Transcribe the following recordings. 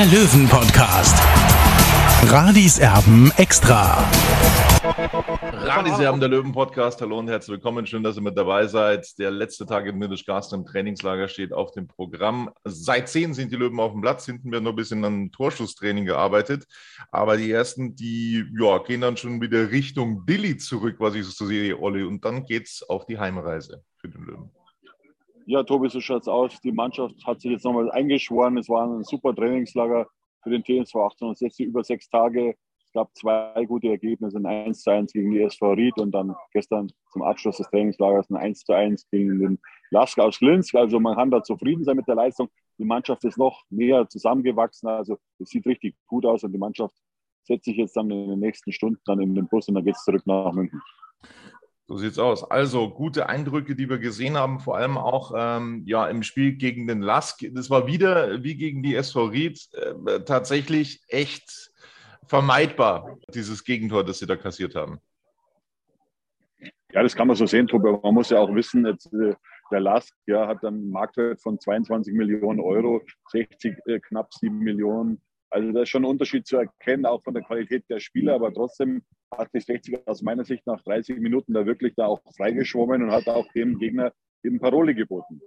der Löwen-Podcast. Radis Erben extra. Radiserben der Löwen Podcast. Hallo und herzlich willkommen. Schön, dass ihr mit dabei seid. Der letzte Tag in Mittelgarsten im Trainingslager steht auf dem Programm. Seit zehn sind die Löwen auf dem Platz. Hinten wird noch ein bisschen an Torschusstraining gearbeitet. Aber die ersten, die ja, gehen dann schon wieder Richtung Dilly zurück, was ich so sehe, Olli. Und dann geht's auf die Heimreise für den Löwen. Ja, Tobi, so schaut's aus. Die Mannschaft hat sich jetzt nochmal eingeschworen. Es war ein super Trainingslager für den TSV 1860 über sechs Tage. Es gab zwei gute Ergebnisse, ein 1 zu 1 gegen die SV Ried und dann gestern zum Abschluss des Trainingslagers ein 1 zu 1 gegen den Lask aus Linz. Also man kann da zufrieden sein mit der Leistung. Die Mannschaft ist noch näher zusammengewachsen. Also es sieht richtig gut aus und die Mannschaft setzt sich jetzt dann in den nächsten Stunden dann in den Bus und dann geht es zurück nach München. So sieht's aus. Also gute Eindrücke, die wir gesehen haben, vor allem auch ähm, ja, im Spiel gegen den Lask. Das war wieder wie gegen die SV Ried äh, tatsächlich echt vermeidbar, dieses Gegentor, das sie da kassiert haben. Ja, das kann man so sehen, Tobi. Man muss ja auch wissen, jetzt, äh, der Lask ja, hat einen Marktwert von 22 Millionen Euro, 60 äh, knapp 7 Millionen. Also da ist schon ein Unterschied zu erkennen, auch von der Qualität der Spieler, aber trotzdem hat die 60 aus meiner Sicht nach 30 Minuten da wirklich da auch freigeschwommen und hat auch dem Gegner eben Parole geboten.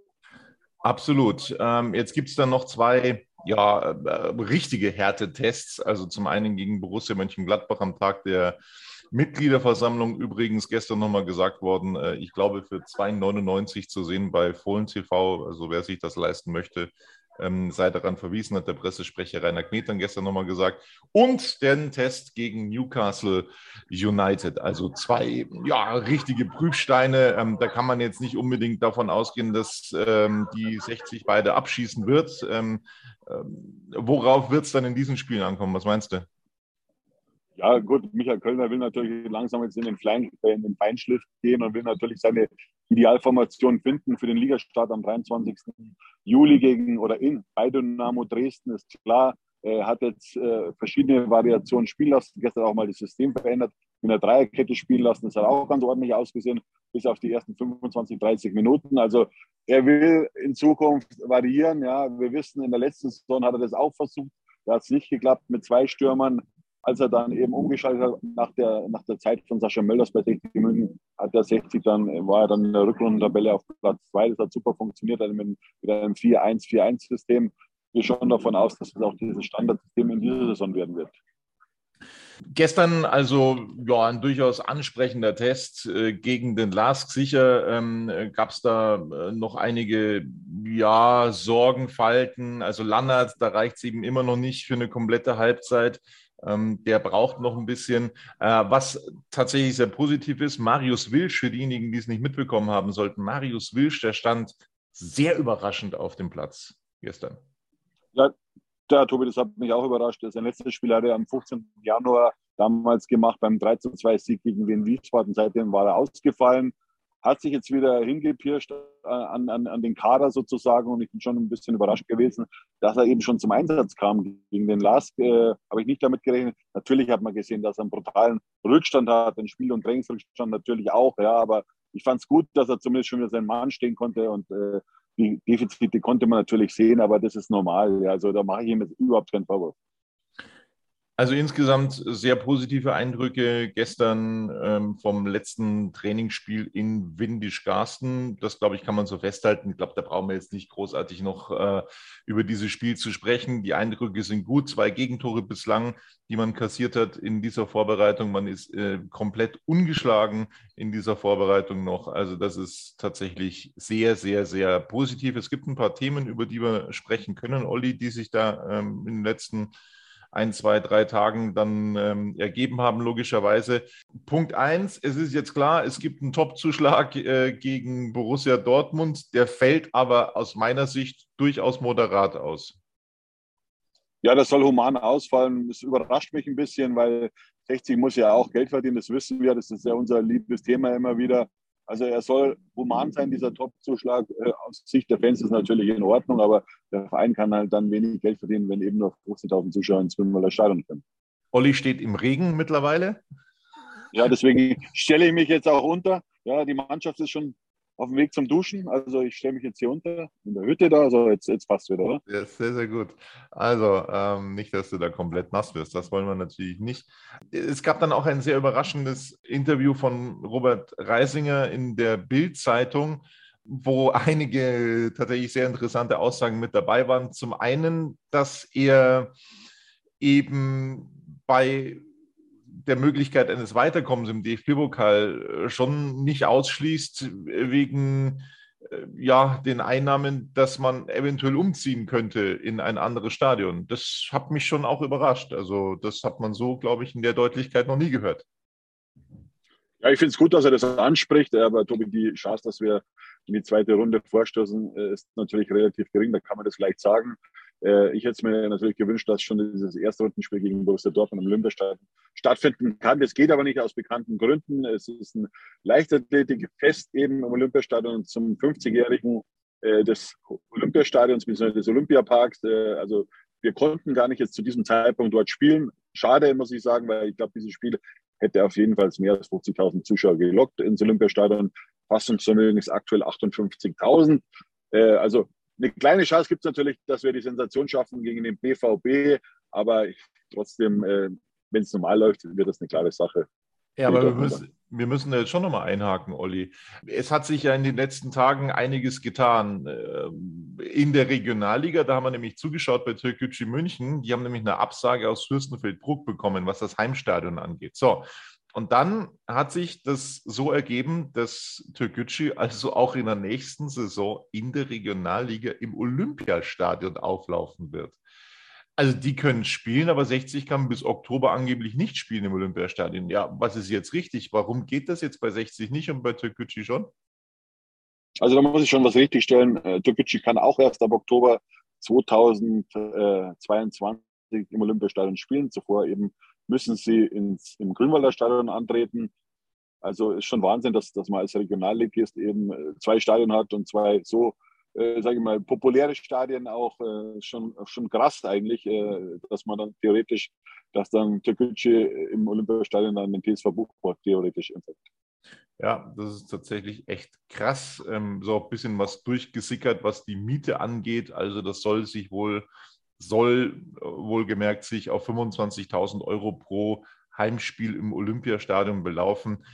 Absolut. Ähm, jetzt gibt es dann noch zwei ja, äh, richtige Härtetests. Also zum einen gegen Borussia Mönchengladbach am Tag der Mitgliederversammlung übrigens gestern nochmal gesagt worden, äh, ich glaube für 2,99 zu sehen bei Fohlen TV, also wer sich das leisten möchte, ähm, sei daran verwiesen, hat der Pressesprecher Rainer Knet dann gestern nochmal gesagt. Und den Test gegen Newcastle United. Also zwei ja, richtige Prüfsteine. Ähm, da kann man jetzt nicht unbedingt davon ausgehen, dass ähm, die 60 beide abschießen wird. Ähm, ähm, worauf wird es dann in diesen Spielen ankommen? Was meinst du? Ja, gut, Michael Kölner will natürlich langsam jetzt in den, Klein, äh, in den Feinschliff gehen und will natürlich seine Idealformation finden für den Ligastart am 23. Juli gegen oder in bei Dynamo Dresden, ist klar. Er hat jetzt äh, verschiedene Variationen spielen lassen. Gestern auch mal das System verändert, mit einer Dreierkette spielen lassen. Das hat auch ganz ordentlich ausgesehen, bis auf die ersten 25, 30 Minuten. Also er will in Zukunft variieren. Ja, wir wissen, in der letzten Saison hat er das auch versucht. Da hat es nicht geklappt mit zwei Stürmern als er dann eben umgeschaltet hat nach der, nach der Zeit von Sascha Mölders bei 60 München, hat er 60 dann, war er dann in der Rückrundentabelle auf Platz 2. Das hat super funktioniert, mit, mit einem 4-1-4-1-System. Ich gehe schon davon aus, dass es auch dieses Standardsystem in dieser Saison werden wird. Gestern also ja, ein durchaus ansprechender Test äh, gegen den Lask. Sicher ähm, gab es da äh, noch einige ja, Sorgenfalten. Also Lannert, da reicht es eben immer noch nicht für eine komplette Halbzeit. Ähm, der braucht noch ein bisschen. Äh, was tatsächlich sehr positiv ist, Marius Wilsch, für diejenigen, die es nicht mitbekommen haben sollten, Marius Wilsch, der stand sehr überraschend auf dem Platz gestern. Ja, ja Tobi, das hat mich auch überrascht. Sein letztes Spiel hat er am 15. Januar damals gemacht beim 3-2-Sieg gegen Wien Wiesbaden. Seitdem war er ausgefallen hat sich jetzt wieder hingepirscht äh, an, an, an den Kader sozusagen und ich bin schon ein bisschen überrascht gewesen, dass er eben schon zum Einsatz kam gegen den Lask. Äh, Habe ich nicht damit gerechnet. Natürlich hat man gesehen, dass er einen brutalen Rückstand hat, einen Spiel- und Trainingsrückstand natürlich auch, ja, aber ich fand es gut, dass er zumindest schon wieder seinen Mann stehen konnte und äh, die Defizite konnte man natürlich sehen, aber das ist normal. Ja. Also da mache ich ihm jetzt überhaupt keinen Vorwurf. Also insgesamt sehr positive Eindrücke gestern ähm, vom letzten Trainingsspiel in Windisch-Garsten. Das, glaube ich, kann man so festhalten. Ich glaube, da brauchen wir jetzt nicht großartig noch äh, über dieses Spiel zu sprechen. Die Eindrücke sind gut. Zwei Gegentore bislang, die man kassiert hat in dieser Vorbereitung. Man ist äh, komplett ungeschlagen in dieser Vorbereitung noch. Also das ist tatsächlich sehr, sehr, sehr positiv. Es gibt ein paar Themen, über die wir sprechen können, Olli, die sich da ähm, in den letzten ein, zwei, drei Tagen dann ähm, ergeben haben, logischerweise. Punkt eins, es ist jetzt klar, es gibt einen Top-Zuschlag äh, gegen Borussia Dortmund, der fällt aber aus meiner Sicht durchaus moderat aus. Ja, das soll human ausfallen. Das überrascht mich ein bisschen, weil 60 muss ja auch Geld verdienen, das wissen wir. Das ist ja unser liebes Thema immer wieder. Also er soll human sein, dieser Top-Zuschlag. Äh, aus Sicht der Fans ist natürlich in Ordnung, aber der Verein kann halt dann wenig Geld verdienen, wenn eben noch 15.000 Zuschauer ins Wimmerler Stadion kommen. Olli steht im Regen mittlerweile. Ja, deswegen stelle ich mich jetzt auch unter. Ja, die Mannschaft ist schon auf dem Weg zum Duschen. Also ich stelle mich jetzt hier unter in der Hütte da. Also jetzt, jetzt passt wieder, oder? Ja, sehr, sehr gut. Also ähm, nicht, dass du da komplett nass wirst. Das wollen wir natürlich nicht. Es gab dann auch ein sehr überraschendes Interview von Robert Reisinger in der Bild-Zeitung, wo einige tatsächlich sehr interessante Aussagen mit dabei waren. Zum einen, dass er eben bei der Möglichkeit eines Weiterkommens im DFB-Pokal äh, schon nicht ausschließt äh, wegen äh, ja, den Einnahmen, dass man eventuell umziehen könnte in ein anderes Stadion. Das hat mich schon auch überrascht. Also das hat man so, glaube ich, in der Deutlichkeit noch nie gehört. Ja, ich finde es gut, dass er das anspricht, aber Tobi, die Chance, dass wir in die zweite Runde vorstoßen, ist natürlich relativ gering, da kann man das vielleicht sagen. Äh, ich hätte es mir natürlich gewünscht, dass schon dieses erste Rundenspiel gegen Borussia Dortmund im Olympiastadion stattfinden kann. Das geht aber nicht aus bekannten Gründen. Es ist ein Leichtathletikfest eben im Olympiastadion zum 50-jährigen äh, des Olympiastadions bzw. des Olympiaparks. Äh, also wir konnten gar nicht jetzt zu diesem Zeitpunkt dort spielen. Schade, muss ich sagen, weil ich glaube, dieses Spiel hätte auf jeden Fall mehr als 50.000 Zuschauer gelockt ins Olympiastadion. Fassungsvermögen ist aktuell 58.000. Also eine kleine Chance gibt es natürlich, dass wir die Sensation schaffen gegen den BVB, aber trotzdem, äh, wenn es normal läuft, wird das eine klare Sache. Ja, aber wir müssen, wir müssen da jetzt schon nochmal einhaken, Olli. Es hat sich ja in den letzten Tagen einiges getan. Ähm, in der Regionalliga, da haben wir nämlich zugeschaut bei Türkgücü München. Die haben nämlich eine Absage aus Fürstenfeldbruck bekommen, was das Heimstadion angeht. So, und dann hat sich das so ergeben, dass Türkgücü also auch in der nächsten Saison in der Regionalliga im Olympiastadion auflaufen wird. Also die können spielen, aber 60 kann bis Oktober angeblich nicht spielen im Olympiastadion. Ja, was ist jetzt richtig? Warum geht das jetzt bei 60 nicht und bei Türkgücü schon? Also da muss ich schon was richtigstellen. Äh, Türkgücü kann auch erst ab Oktober 2022 im Olympiastadion spielen. Zuvor eben müssen sie ins, im Grünwalder Stadion antreten. Also ist schon Wahnsinn, dass, dass man als Regionalligist eben äh, zwei Stadien hat und zwei so, äh, sage ich mal, populäre Stadien auch äh, schon, schon krass eigentlich, äh, dass man dann theoretisch, dass dann Türkgücü im Olympiastadion dann den TSV Buchburg theoretisch empfängt. Ja, das ist tatsächlich echt krass. Ähm, so ein bisschen was durchgesickert, was die Miete angeht. Also das soll sich wohl soll äh, wohlgemerkt sich auf 25.000 Euro pro Heimspiel im Olympiastadion belaufen.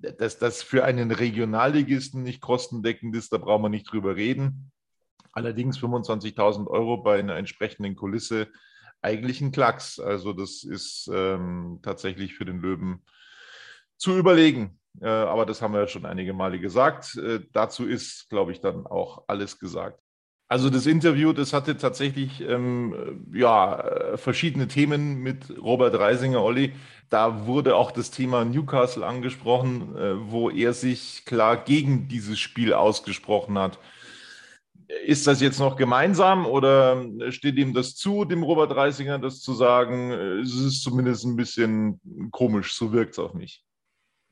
Äh, dass das für einen Regionalligisten nicht kostendeckend ist, da brauchen wir nicht drüber reden. Allerdings 25.000 Euro bei einer entsprechenden Kulisse eigentlich ein Klacks. Also das ist ähm, tatsächlich für den Löwen zu überlegen. Äh, aber das haben wir ja schon einige Male gesagt. Äh, dazu ist, glaube ich, dann auch alles gesagt. Also das Interview, das hatte tatsächlich ähm, ja, verschiedene Themen mit Robert Reisinger, Olli. Da wurde auch das Thema Newcastle angesprochen, äh, wo er sich klar gegen dieses Spiel ausgesprochen hat. Ist das jetzt noch gemeinsam oder steht ihm das zu, dem Robert Reisinger, das zu sagen? Es ist zumindest ein bisschen komisch, so wirkt es auf mich.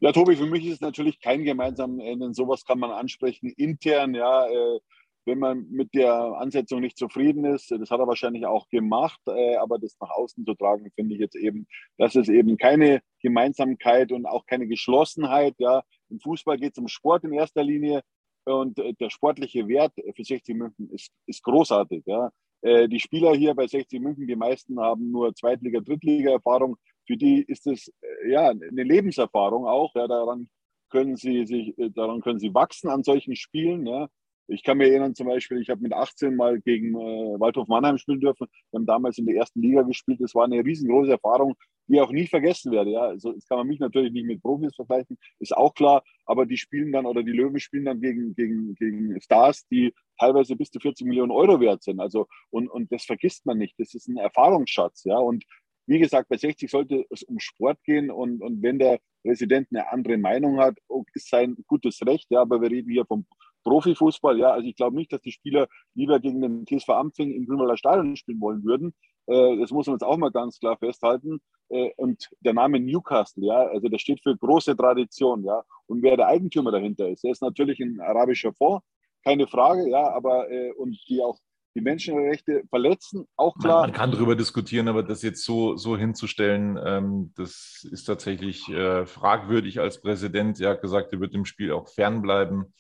Ja, Tobi, für mich ist es natürlich kein gemeinsam, denn sowas kann man ansprechen intern, ja. Äh, wenn man mit der Ansetzung nicht zufrieden ist, das hat er wahrscheinlich auch gemacht, äh, aber das nach außen zu tragen, finde ich jetzt eben, dass es eben keine Gemeinsamkeit und auch keine Geschlossenheit. Ja, im Fußball geht es um Sport in erster Linie und äh, der sportliche Wert für 60 München ist, ist großartig. Ja. Äh, die Spieler hier bei 60 München, die meisten haben nur Zweitliga-, Drittliga-Erfahrung. Für die ist es ja eine Lebenserfahrung auch. Ja, daran können sie sich, daran können sie wachsen an solchen Spielen. Ja. Ich kann mir erinnern, zum Beispiel, ich habe mit 18 mal gegen äh, Waldhof Mannheim spielen dürfen. Wir haben damals in der ersten Liga gespielt. Das war eine riesengroße Erfahrung, die auch nie vergessen werde. Ja, also jetzt kann man mich natürlich nicht mit Profis vergleichen, ist auch klar. Aber die spielen dann oder die Löwen spielen dann gegen, gegen, gegen Stars, die teilweise bis zu 40 Millionen Euro wert sind. Also und, und das vergisst man nicht. Das ist ein Erfahrungsschatz. Ja, und wie gesagt, bei 60 sollte es um Sport gehen und, und wenn der Präsident eine andere Meinung hat, ist sein gutes Recht. Ja, aber wir reden hier vom Profifußball, ja, also ich glaube nicht, dass die Spieler lieber gegen den TSV Ampfing im Grünwalder Stadion spielen wollen würden. Äh, das muss man jetzt auch mal ganz klar festhalten. Äh, und der Name Newcastle, ja, also der steht für große Tradition, ja. Und wer der Eigentümer dahinter ist, der ist natürlich ein arabischer Fonds, keine Frage, ja, aber äh, und die auch die Menschenrechte verletzen, auch klar. Man, man kann darüber diskutieren, aber das jetzt so, so hinzustellen, ähm, das ist tatsächlich äh, fragwürdig als Präsident. Er hat gesagt, er wird dem Spiel auch fernbleiben.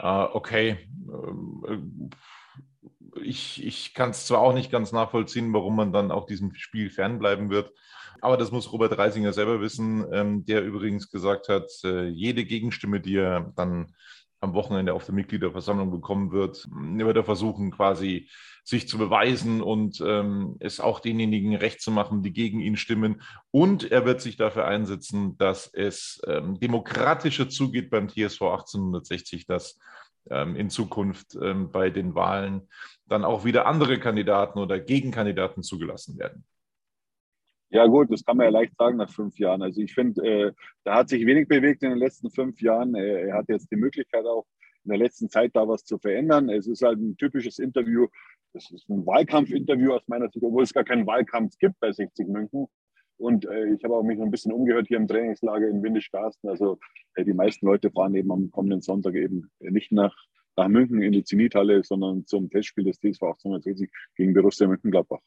Äh, okay, ähm, ich, ich kann es zwar auch nicht ganz nachvollziehen, warum man dann auch diesem Spiel fernbleiben wird. Aber das muss Robert Reisinger selber wissen, ähm, der übrigens gesagt hat, äh, jede Gegenstimme, die er dann am Wochenende auf der Mitgliederversammlung bekommen wird, wird er versuchen, quasi sich zu beweisen und ähm, es auch denjenigen recht zu machen, die gegen ihn stimmen. Und er wird sich dafür einsetzen, dass es ähm, demokratischer zugeht beim TSV 1860, dass ähm, in Zukunft ähm, bei den Wahlen dann auch wieder andere Kandidaten oder Gegenkandidaten zugelassen werden. Ja gut, das kann man ja leicht sagen nach fünf Jahren. Also ich finde, äh, da hat sich wenig bewegt in den letzten fünf Jahren. Äh, er hat jetzt die Möglichkeit auch in der letzten Zeit da was zu verändern. Es ist halt ein typisches Interview. Das ist ein Wahlkampfinterview aus meiner Sicht, obwohl es gar keinen Wahlkampf gibt bei 60 München. Und äh, ich habe auch mich ein bisschen umgehört hier im Trainingslager in Windischgarsten. Also äh, die meisten Leute fahren eben am kommenden Sonntag eben nicht nach, nach München in die Zenithalle, sondern zum Testspiel des TSV 1860 gegen Borussia Mönchengladbach.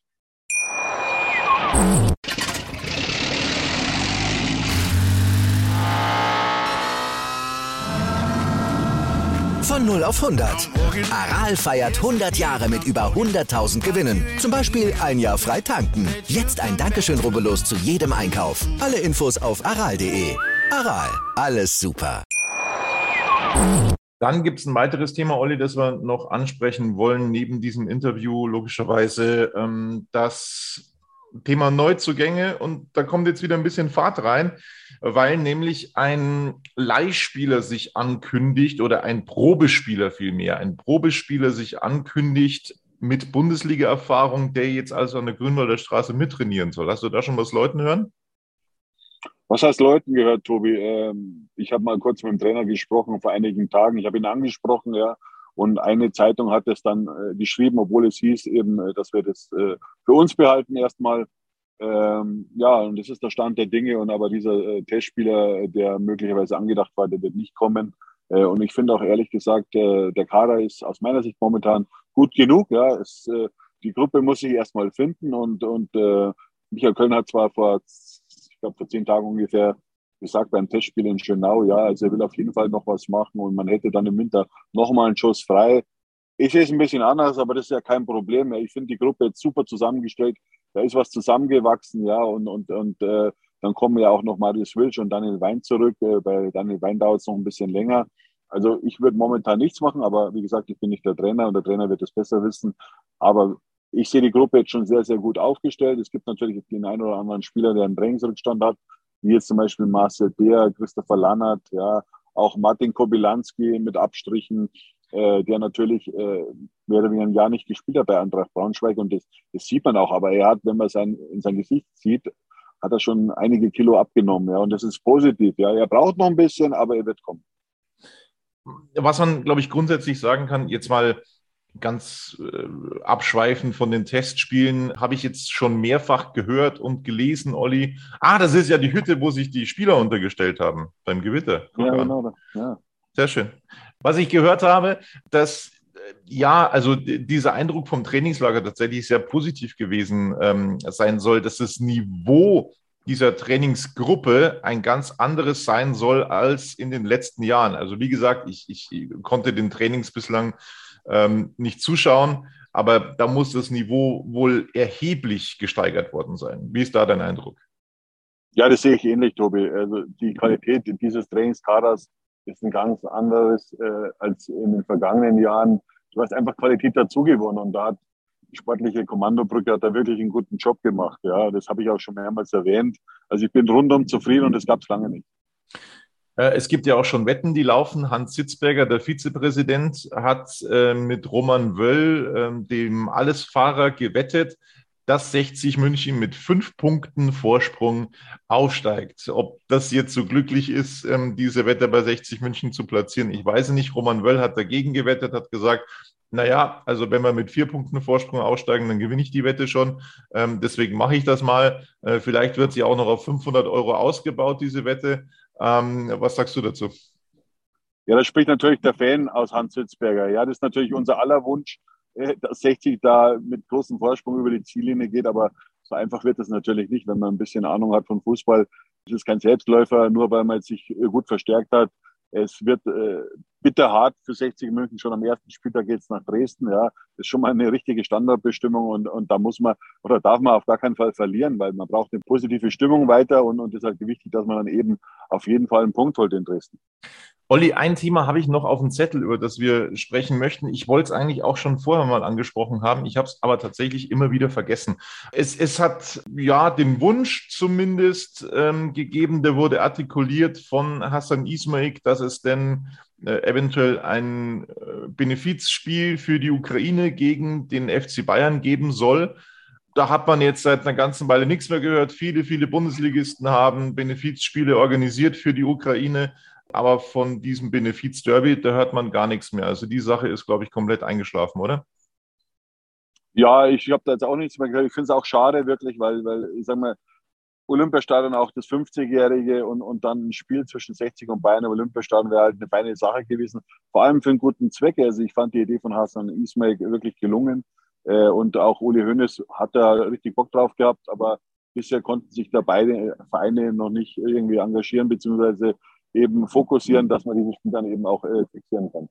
Von 0 auf 100. Aral feiert 100 Jahre mit über 100.000 Gewinnen. Zum Beispiel ein Jahr frei tanken. Jetzt ein Dankeschön, rubbellos zu jedem Einkauf. Alle Infos auf aral.de. Aral, alles super. Dann gibt es ein weiteres Thema, Olli, das wir noch ansprechen wollen, neben diesem Interview, logischerweise, ähm, das Thema Neuzugänge und da kommt jetzt wieder ein bisschen Fahrt rein, weil nämlich ein Leihspieler sich ankündigt oder ein Probespieler vielmehr, ein Probespieler sich ankündigt mit Bundesliga-Erfahrung, der jetzt also an der Grünwalder Straße mittrainieren soll. Hast du da schon was Leuten hören? Was heißt Leuten gehört, Tobi? Ähm, ich habe mal kurz mit dem Trainer gesprochen vor einigen Tagen. Ich habe ihn angesprochen, ja. Und eine Zeitung hat es dann äh, geschrieben, obwohl es hieß eben, äh, dass wir das äh, für uns behalten erstmal. Ähm, ja, und das ist der Stand der Dinge. Und aber dieser äh, Testspieler, der möglicherweise angedacht war, der wird nicht kommen. Äh, und ich finde auch ehrlich gesagt, äh, der Kader ist aus meiner Sicht momentan gut genug. Ja, es, die Gruppe muss sich erstmal finden. Und, und Michael Köln hat zwar vor, ich glaube, vor zehn Tagen ungefähr gesagt beim Testspiel in Schönau, ja, also er will auf jeden Fall noch was machen und man hätte dann im Winter nochmal einen Schuss frei. Ich sehe es ein bisschen anders, aber das ist ja kein Problem. Ich finde die Gruppe jetzt super zusammengestellt. Da ist was zusammengewachsen, ja, und, und, und äh, dann kommen ja auch noch Marius Wilsch und Daniel Wein zurück. Äh, bei Daniel Wein dauert es noch ein bisschen länger. Also ich würde momentan nichts machen, aber wie gesagt, ich bin nicht der Trainer und der Trainer wird es besser wissen. Aber ich sehe die Gruppe jetzt schon sehr, sehr gut aufgestellt. Es gibt natürlich den einen oder anderen Spieler, der einen Trainingsrückstand hat wie jetzt zum Beispiel Marcel Beer, Christopher Lannert, ja, auch Martin Kobilanski mit Abstrichen, äh, der natürlich äh, mehr oder weniger ein Jahr nicht gespielt hat bei Eintracht Braunschweig und das, das sieht man auch. Aber er hat, wenn man sein, in sein Gesicht sieht, hat er schon einige Kilo abgenommen, ja, und das ist positiv, ja. Er braucht noch ein bisschen, aber er wird kommen. Was man, glaube ich, grundsätzlich sagen kann, jetzt mal ganz äh, abschweifend von den Testspielen, habe ich jetzt schon mehrfach gehört und gelesen, Olli. Ah, das ist ja die Hütte, wo sich die Spieler untergestellt haben beim Gewitter. Guck ja, genau. Ja. Sehr schön. Was ich gehört habe, dass äh, ja, also dieser Eindruck vom Trainingslager tatsächlich sehr positiv gewesen ähm, sein soll, dass das Niveau dieser Trainingsgruppe ein ganz anderes sein soll als in den letzten Jahren. Also wie gesagt, ich, ich konnte den Trainings bislang ähm, nicht zuschauen. aber da muss das Niveau wohl erheblich gesteigert worden sein. Wie ist da dein Eindruck? Ja, das sehe ich ähnlich, Tobi. Also die Qualität dieses Trainingskaders ist ein ganz anderes äh, als in den vergangenen Jahren. Du hast einfach Qualität dazugewonnen und da hat die sportliche Kommandobrücke hat da wirklich einen guten Job gemacht. Ja, das habe ich auch schon mehrmals erwähnt. Also ich bin rundum zufrieden und das gab es lange nicht. Äh, es gibt ja auch schon Wetten, die laufen. Hans Sitzberger, der Vizepräsident, hat äh, mit Roman Wöll, äh, dem Allesfahrer, gewettet, dass 60 München mit fünf Punkten Vorsprung aufsteigt. Ob das jetzt so glücklich ist, ähm, diese Wette bei 60 München zu platzieren, ich weiß nicht. Roman Wöll hat dagegen gewettet, hat gesagt, naja, also wenn wir mit vier Punkten Vorsprung aussteigen, dann gewinne ich die Wette schon. Ähm, deswegen mache ich das mal. Äh, vielleicht wird sie auch noch auf 500 Euro ausgebaut, diese Wette. Ähm, was sagst du dazu? Ja, da spricht natürlich der Fan aus Hans Hitzberger. Ja, das ist natürlich unser aller Wunsch, äh, dass 60 da mit großem Vorsprung über die Ziellinie geht. Aber so einfach wird es natürlich nicht, wenn man ein bisschen Ahnung hat von Fußball. Es ist kein Selbstläufer, nur weil man sich gut verstärkt hat. Es wird äh, bitterhart für 60 München. Schon am ersten Spieltag geht es nach Dresden. Ja, das ist schon mal eine richtige Standardbestimmung und, und da muss man oder darf man auf gar keinen Fall verlieren, weil man braucht eine positive Stimmung weiter und, und es ist halt wichtig, dass man dann eben auf jeden Fall einen Punkt holt in Dresden. Olli, ein Thema habe ich noch auf dem Zettel, über das wir sprechen möchten. Ich wollte es eigentlich auch schon vorher mal angesprochen haben. Ich habe es aber tatsächlich immer wieder vergessen. Es, es hat ja den Wunsch zumindest ähm, gegeben, der wurde artikuliert von Hassan Ismail, dass es denn äh, eventuell ein äh, Benefizspiel für die Ukraine gegen den FC Bayern geben soll da hat man jetzt seit einer ganzen Weile nichts mehr gehört. Viele, viele Bundesligisten haben Benefizspiele organisiert für die Ukraine aber von diesem Benefiz-Derby, da hört man gar nichts mehr. Also die Sache ist, glaube ich, komplett eingeschlafen, oder? Ja, ich habe da jetzt auch nichts mehr gehört. Ich finde es auch schade, wirklich, weil, weil ich sage mal, Olympiastadion auch das 50-Jährige und, und dann ein Spiel zwischen 60 und Bayern im Olympiastadion wäre halt eine feine Sache gewesen. Vor allem für einen guten Zweck. Also ich fand die Idee von Hassan Ismail wirklich gelungen. Äh, und auch Uli Hoeneß hat da richtig Bock drauf gehabt, aber bisher konnten sich da beide Vereine noch nicht irgendwie engagieren, beziehungsweise eben fokussieren, dass man dieses Spiel dann eben auch äh, fixieren kann.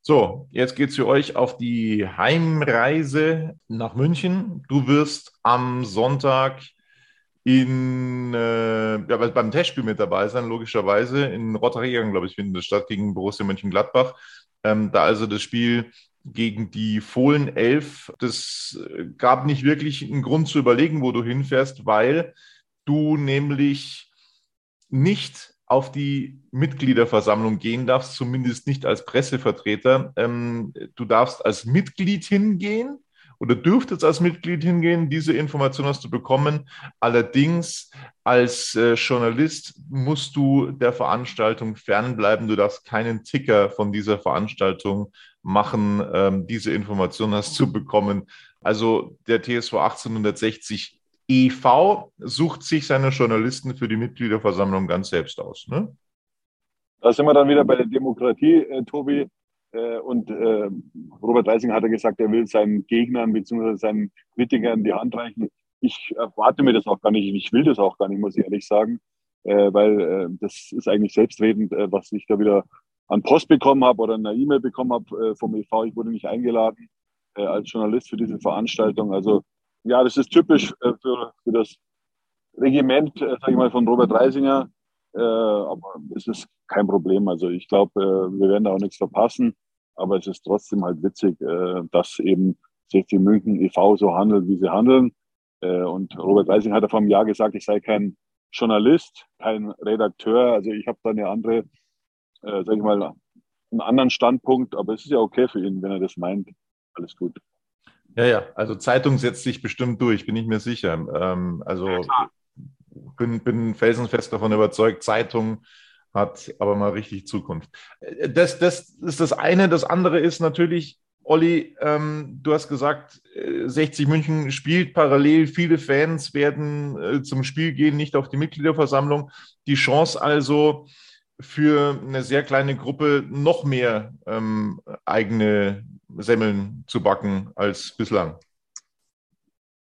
So, jetzt geht es für euch auf die Heimreise nach München. Du wirst am Sonntag in, äh, ja, beim Testspiel mit dabei sein, logischerweise. In Rotterdam, glaube ich, findet das statt gegen Borussia Mönchengladbach. Ähm, da also das Spiel gegen die Fohlen 11. Das gab nicht wirklich einen Grund zu überlegen, wo du hinfährst, weil du nämlich nicht auf die Mitgliederversammlung gehen darfst, zumindest nicht als Pressevertreter. Ähm, du darfst als Mitglied hingehen oder dürftest als Mitglied hingehen. Diese Information hast du bekommen. Allerdings als äh, Journalist musst du der Veranstaltung fernbleiben. Du darfst keinen Ticker von dieser Veranstaltung machen. Ähm, diese Information hast du bekommen. Also der TSV 1860 EV sucht sich seine Journalisten für die Mitgliederversammlung ganz selbst aus. Ne? Da sind wir dann wieder bei der Demokratie, äh, Tobi. Äh, und äh, Robert Reising hat ja gesagt, er will seinen Gegnern bzw. seinen Kritikern die Hand reichen. Ich erwarte mir das auch gar nicht. Ich will das auch gar nicht, muss ich ehrlich sagen. Äh, weil äh, das ist eigentlich selbstredend, äh, was ich da wieder an Post bekommen habe oder eine E-Mail bekommen habe vom EV. Ich wurde nicht eingeladen als Journalist für diese Veranstaltung. Also ja, das ist typisch äh, für, für das Regiment, äh, sage ich mal, von Robert Reisinger. Äh, aber es ist kein Problem. Also ich glaube, äh, wir werden da auch nichts verpassen. Aber es ist trotzdem halt witzig, äh, dass eben 60 München e.V. so handelt, wie sie handeln. Äh, und Robert Reisinger hat ja vor einem Jahr gesagt, ich sei kein Journalist, kein Redakteur. Also ich habe da eine andere, äh, sage ich mal, einen anderen Standpunkt. Aber es ist ja okay für ihn, wenn er das meint. Alles gut. Ja, ja, also Zeitung setzt sich bestimmt durch, bin ich mir sicher. Ähm, also ja, bin, bin felsenfest davon überzeugt, Zeitung hat aber mal richtig Zukunft. Äh, das, das ist das eine. Das andere ist natürlich, Olli, ähm, du hast gesagt, 60 äh, München spielt parallel. Viele Fans werden äh, zum Spiel gehen, nicht auf die Mitgliederversammlung. Die Chance also für eine sehr kleine Gruppe noch mehr ähm, eigene Semmeln zu backen als bislang.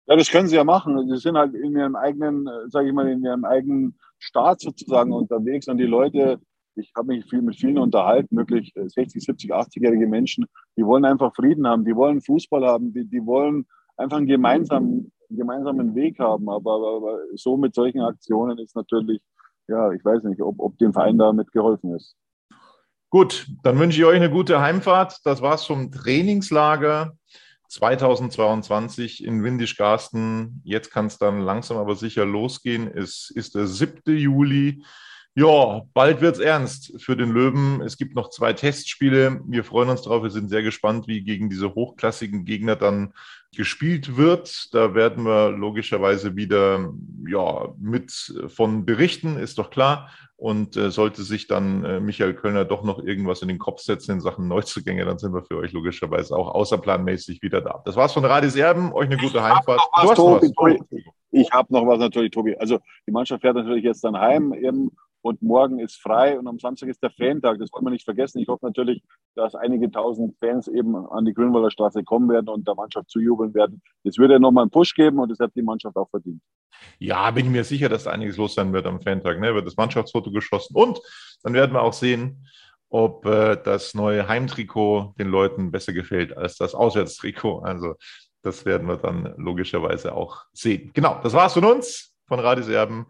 Ja, das können sie ja machen. Sie sind halt in ihrem eigenen, sage ich mal, in ihrem eigenen Staat sozusagen unterwegs und die Leute ich habe mich viel mit vielen unterhalten, wirklich 60, 70, 80-jährige Menschen, die wollen einfach Frieden haben, die wollen Fußball haben, die, die wollen einfach einen gemeinsamen, gemeinsamen Weg haben. Aber, aber, aber so mit solchen Aktionen ist natürlich, ja, ich weiß nicht, ob, ob dem Verein damit geholfen ist. Gut, dann wünsche ich euch eine gute Heimfahrt. Das war's vom Trainingslager 2022 in Windischgarsten. Jetzt kann es dann langsam aber sicher losgehen. Es ist der 7. Juli. Ja, bald wird's ernst für den Löwen. Es gibt noch zwei Testspiele. Wir freuen uns drauf. Wir sind sehr gespannt, wie gegen diese hochklassigen Gegner dann gespielt wird. Da werden wir logischerweise wieder ja, mit von berichten, ist doch klar. Und äh, sollte sich dann äh, Michael Kölner doch noch irgendwas in den Kopf setzen in Sachen Neuzugänge, dann sind wir für euch logischerweise auch außerplanmäßig wieder da. Das war's von Radis Erben. Euch eine gute Heimfahrt. Du hast Tobi, was. Ich habe noch was natürlich, Tobi. Also die Mannschaft fährt natürlich jetzt dann heim eben und morgen ist frei und am Samstag ist der Fantag. Das wollen wir nicht vergessen. Ich hoffe natürlich, dass einige tausend Fans eben an die Grünwalder Straße kommen werden und der Mannschaft zujubeln werden. Das würde nochmal einen Push geben und das hat die Mannschaft auch verdient. Ja, bin ich mir sicher, dass da einiges los sein wird am Fantag. Ne? Wird das Mannschaftsfoto geschossen und dann werden wir auch sehen, ob äh, das neue Heimtrikot den Leuten besser gefällt als das Auswärtstrikot. Also das werden wir dann logischerweise auch sehen. Genau, das war's von uns, von Radis Erben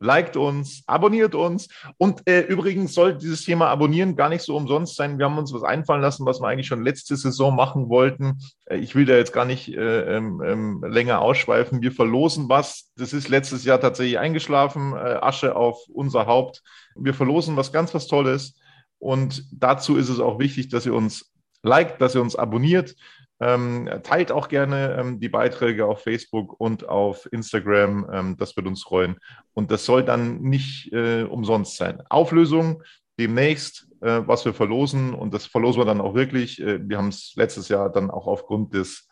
liked uns, abonniert uns. Und äh, übrigens soll dieses Thema Abonnieren gar nicht so umsonst sein. Wir haben uns was einfallen lassen, was wir eigentlich schon letzte Saison machen wollten. Äh, ich will da jetzt gar nicht äh, ähm, ähm, länger ausschweifen. Wir verlosen was. Das ist letztes Jahr tatsächlich eingeschlafen. Äh, Asche auf unser Haupt. Wir verlosen was ganz was Tolles. Und dazu ist es auch wichtig, dass ihr uns liked, dass ihr uns abonniert. Ähm, teilt auch gerne ähm, die Beiträge auf Facebook und auf Instagram. Ähm, das wird uns freuen. Und das soll dann nicht äh, umsonst sein. Auflösung demnächst, äh, was wir verlosen. Und das verlosen wir dann auch wirklich. Äh, wir haben es letztes Jahr dann auch aufgrund des,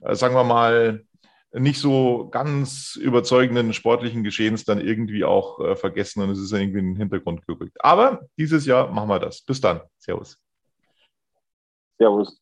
äh, sagen wir mal, nicht so ganz überzeugenden sportlichen Geschehens dann irgendwie auch äh, vergessen und es ist irgendwie in den Hintergrund gerückt. Aber dieses Jahr machen wir das. Bis dann. Servus. Servus.